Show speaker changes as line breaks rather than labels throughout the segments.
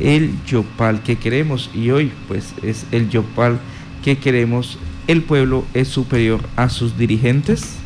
el Yopal que queremos y hoy pues es el Yopal que queremos. El pueblo es superior a sus dirigentes.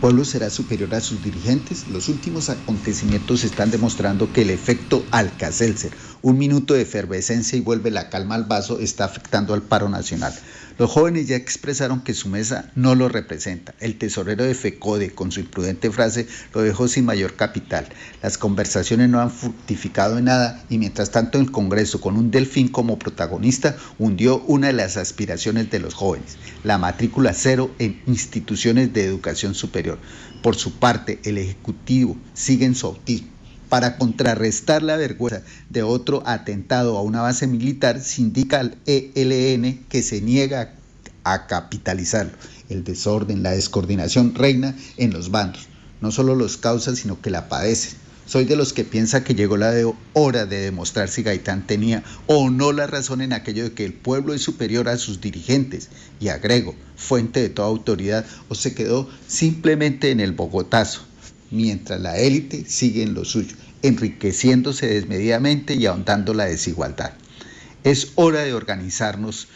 pueblo será superior a sus dirigentes. Los últimos acontecimientos están demostrando que el efecto Alcacelser, un minuto de efervescencia y vuelve la calma al vaso, está afectando al paro nacional. Los jóvenes ya expresaron que su mesa no lo representa. El tesorero de FECODE, con su imprudente frase, lo dejó sin mayor capital. Las conversaciones no han fructificado en nada y mientras tanto el Congreso, con un delfín como protagonista, hundió una de las aspiraciones de los jóvenes, la matrícula cero en instituciones de educación superior. Por su parte, el Ejecutivo sigue en su autismo para contrarrestar la vergüenza de otro atentado a una base militar, se indica al ELN que se niega a capitalizarlo. El desorden, la descoordinación reina en los bandos. No solo los causan, sino que la padecen. Soy de los que piensa que llegó la hora de demostrar si Gaitán tenía o no la razón en aquello de que el pueblo es superior a sus dirigentes. Y agrego, fuente de toda autoridad, o se quedó simplemente en el Bogotazo mientras la élite sigue en lo suyo, enriqueciéndose desmedidamente y ahondando la desigualdad. Es hora de organizarnos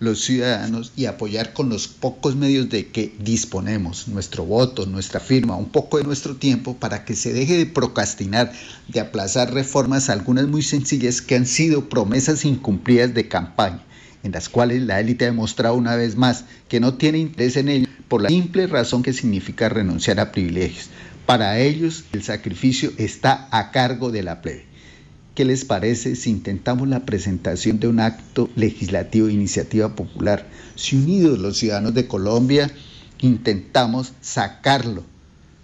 los ciudadanos y apoyar con los pocos medios de que disponemos, nuestro voto, nuestra firma, un poco de nuestro tiempo para que se deje de procrastinar, de aplazar reformas, algunas muy sencillas que han sido promesas incumplidas de campaña, en las cuales la élite ha demostrado una vez más que no tiene interés en ello por la simple razón que significa renunciar a privilegios. Para ellos el sacrificio está a cargo de la plebe. ¿Qué les parece si intentamos la presentación de un acto legislativo de iniciativa popular? Si unidos los ciudadanos de Colombia intentamos sacarlo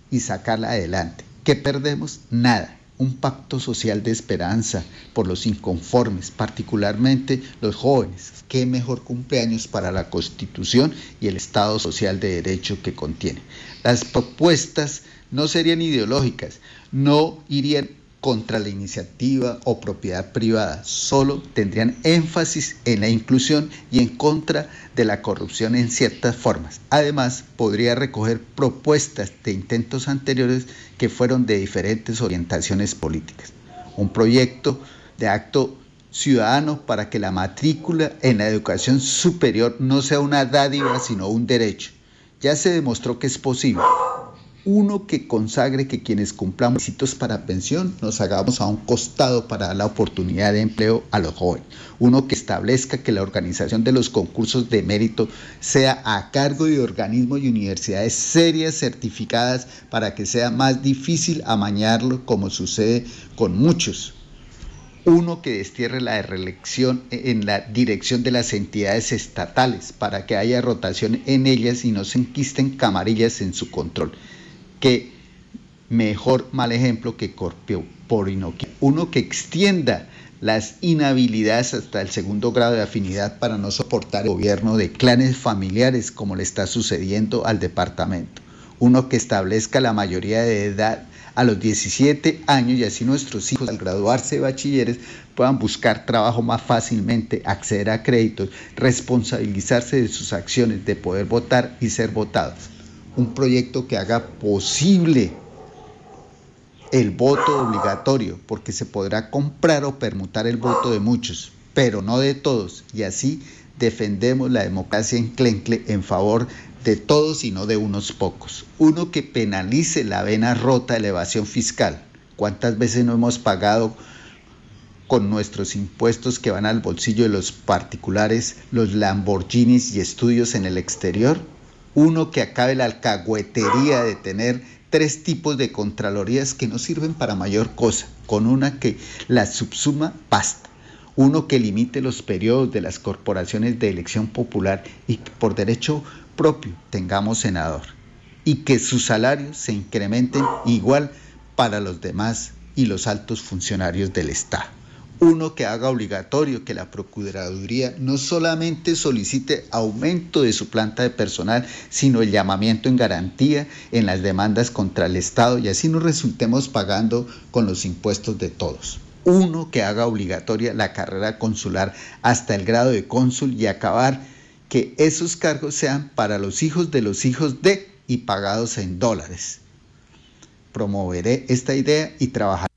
y sacarla adelante. ¿Qué perdemos? Nada. Un pacto social de esperanza por los inconformes, particularmente los jóvenes. ¿Qué mejor cumpleaños para la Constitución y el Estado social de derecho que contiene? Las propuestas no serían ideológicas, no irían contra la iniciativa o propiedad privada, solo tendrían énfasis en la inclusión y en contra de la corrupción en ciertas formas. Además, podría recoger propuestas de intentos anteriores que fueron de diferentes orientaciones políticas. Un proyecto de acto ciudadano para que la matrícula en la educación superior no sea una dádiva, sino un derecho. Ya se demostró que es posible uno que consagre que quienes cumplamos requisitos para pensión nos hagamos a un costado para dar la oportunidad de empleo a los jóvenes. Uno que establezca que la organización de los concursos de mérito sea a cargo de organismos y universidades serias certificadas para que sea más difícil amañarlo como sucede con muchos uno que destierre la reelección en la dirección de las entidades estatales para que haya rotación en ellas y no se enquisten camarillas en su control que mejor mal ejemplo que Corpio por Inoquia. Uno que extienda las inhabilidades hasta el segundo grado de afinidad para no soportar el gobierno de clanes familiares como le está sucediendo al departamento. Uno que establezca la mayoría de edad a los 17 años y así nuestros hijos al graduarse de bachilleres puedan buscar trabajo más fácilmente, acceder a créditos, responsabilizarse de sus acciones, de poder votar y ser votados un proyecto que haga posible el voto obligatorio, porque se podrá comprar o permutar el voto de muchos, pero no de todos, y así defendemos la democracia enclencle en favor de todos y no de unos pocos. Uno que penalice la vena rota de la evasión fiscal. ¿Cuántas veces no hemos pagado con nuestros impuestos que van al bolsillo de los particulares los Lamborghinis y estudios en el exterior? Uno que acabe la alcahuetería de tener tres tipos de contralorías que no sirven para mayor cosa. Con una que la subsuma, basta. Uno que limite los periodos de las corporaciones de elección popular y que por derecho propio tengamos senador. Y que sus salarios se incrementen igual para los demás y los altos funcionarios del Estado uno que haga obligatorio que la Procuraduría no solamente solicite aumento de su planta de personal, sino el llamamiento en garantía en las demandas contra el Estado y así nos resultemos pagando con los impuestos de todos. Uno que haga obligatoria la carrera consular hasta el grado de cónsul y acabar que esos cargos sean para los hijos de los hijos de y pagados en dólares. Promoveré esta idea y trabajaré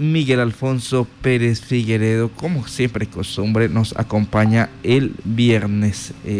Miguel Alfonso Pérez Figueredo, como siempre costumbre, nos acompaña el viernes. Eh,